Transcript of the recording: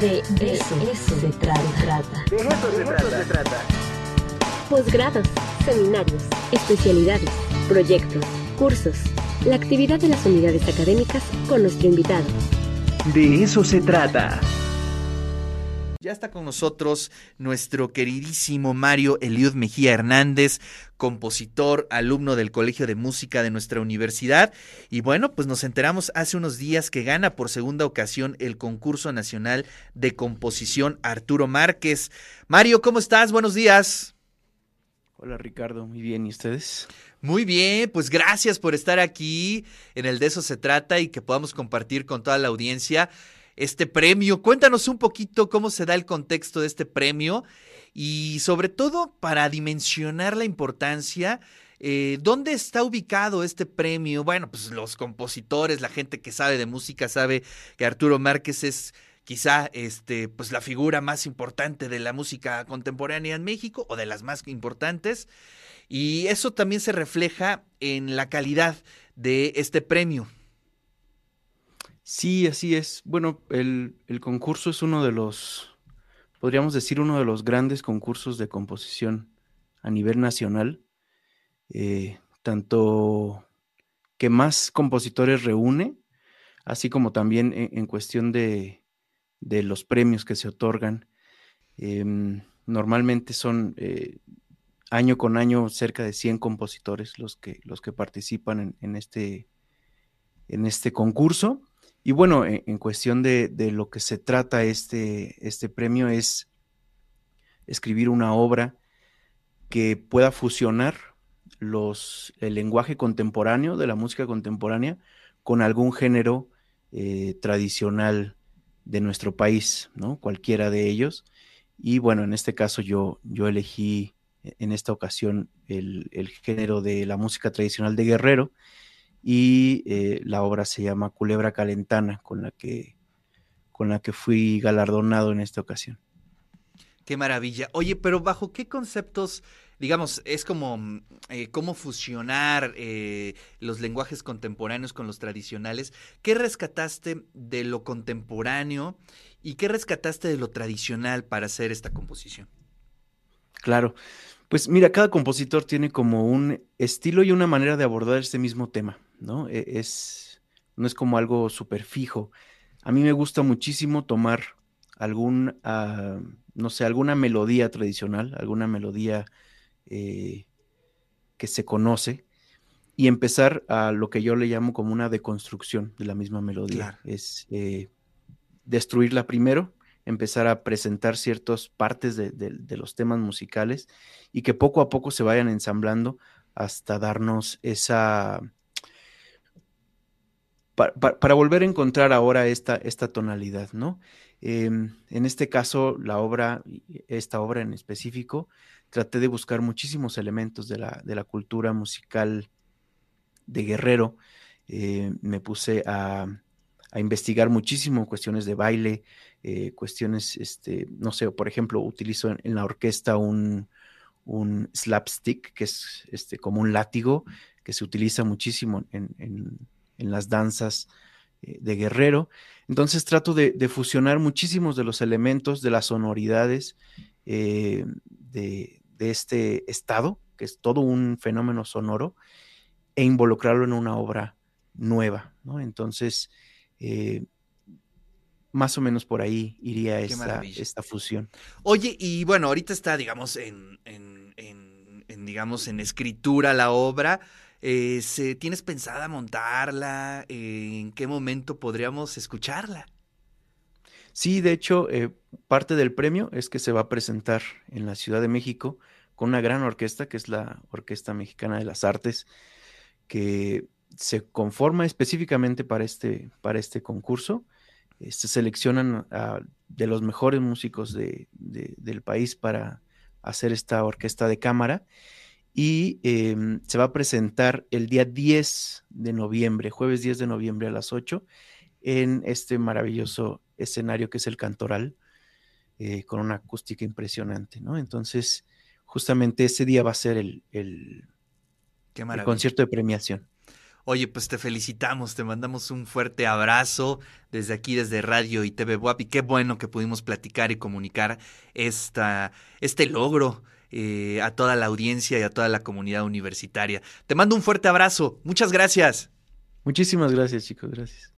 De, eso, se trata. De eso se trata. Posgrados, seminarios, especialidades, proyectos, cursos, la actividad de las unidades académicas con nuestro invitado. De eso se trata. Ya está con nosotros nuestro queridísimo Mario Eliud Mejía Hernández, compositor, alumno del Colegio de Música de nuestra universidad. Y bueno, pues nos enteramos hace unos días que gana por segunda ocasión el concurso nacional de composición Arturo Márquez. Mario, ¿cómo estás? Buenos días. Hola Ricardo, muy bien, ¿y ustedes? Muy bien, pues gracias por estar aquí en el de eso se trata y que podamos compartir con toda la audiencia este premio. Cuéntanos un poquito cómo se da el contexto de este premio y sobre todo para dimensionar la importancia. Eh, ¿Dónde está ubicado este premio? Bueno, pues los compositores, la gente que sabe de música sabe que Arturo Márquez es quizá este, pues la figura más importante de la música contemporánea en México o de las más importantes. Y eso también se refleja en la calidad de este premio. Sí, así es. Bueno, el, concurso es uno de los, podríamos decir, uno de los grandes concursos de composición a nivel nacional, eh, tanto que más compositores reúne, así como también en, cuestión de, los premios que se otorgan. Em, normalmente son eh, año con año cerca de 100 compositores los que, los que participan en, este, en este concurso. Y bueno, en, cuestión de, lo que se trata este, este premio es escribir una obra que pueda fusionar los, el lenguaje contemporáneo de la música contemporánea con algún género eh, tradicional de nuestro país, ¿no? Cualquiera de ellos. Y bueno, en este caso yo, yo elegí en esta ocasión el, el género de la música tradicional de Guerrero y eh, la obra se llama Culebra Calentana, con la que, con la que fui galardonado en esta ocasión. Qué maravilla. Oye, pero ¿bajo qué conceptos, digamos, es como mm, eh, cómo fusionar eh, los lenguajes contemporáneos con los tradicionales? ¿Qué rescataste de lo contemporáneo y qué rescataste de lo tradicional para hacer esta composición? Claro. Pues mira, cada compositor tiene como un estilo y una manera de abordar este mismo tema. ¿No? E, es, no es como algo súper fijo. A mí me gusta muchísimo tomar algún, ah, no sé, alguna melodía tradicional, alguna melodía eh, que se conoce y empezar a lo que yo le llamo como una deconstrucción de la misma melodía. Es eh, destruirla primero, empezar a presentar ciertas partes de, los temas musicales y que poco a poco se vayan ensamblando hasta darnos esa, para, volver a encontrar ahora esta, tonalidad, ¿no? Em, en este caso, la obra, esta obra en específico, traté de buscar muchísimos elementos de la, cultura musical de Guerrero. Eh, me puse a, investigar muchísimo cuestiones de baile, eh, cuestiones, este, no sé, por ejemplo, utilizo en, la orquesta un, un, slapstick, que es este, como un látigo que se utiliza muchísimo en las danzas eh, de guerrero. Entonces trato de, fusionar muchísimos de los elementos, de las sonoridades eh, de, este estado, que es todo un fenómeno sonoro, e involucrarlo en una obra nueva. Entonces, eh, más o menos por ahí iría esta, esta, fusión. Oye, y bueno, ahorita está, digamos, en, en digamos, en escritura la obra. Eh, ¿Tienes pensada montarla? ¿En qué momento podríamos escucharla? Sí, de hecho, eh, parte del premio es que se va a presentar en la Ciudad de México con una gran orquesta, que es la Orquesta Mexicana de las Artes, que se conforma específicamente para este, para este concurso. Eh, se seleccionan de los mejores músicos del país para hacer esta orquesta de cámara y em, se va a presentar el día 10 de noviembre, jueves 10 de noviembre a las 8, en este maravilloso escenario que es el Cantoral, eh, con una acústica impresionante, ¿no? Entonces, justamente ese día va a ser el, el concierto de premiación. Oye, pues te felicitamos, te mandamos un fuerte abrazo desde aquí, desde Radio y TV WAP, y qué bueno que pudimos platicar y comunicar esta, este logro eh, a toda la audiencia y a toda la comunidad universitaria. Te mando un fuerte abrazo, muchas gracias. Muchísimas gracias, chicos, gracias.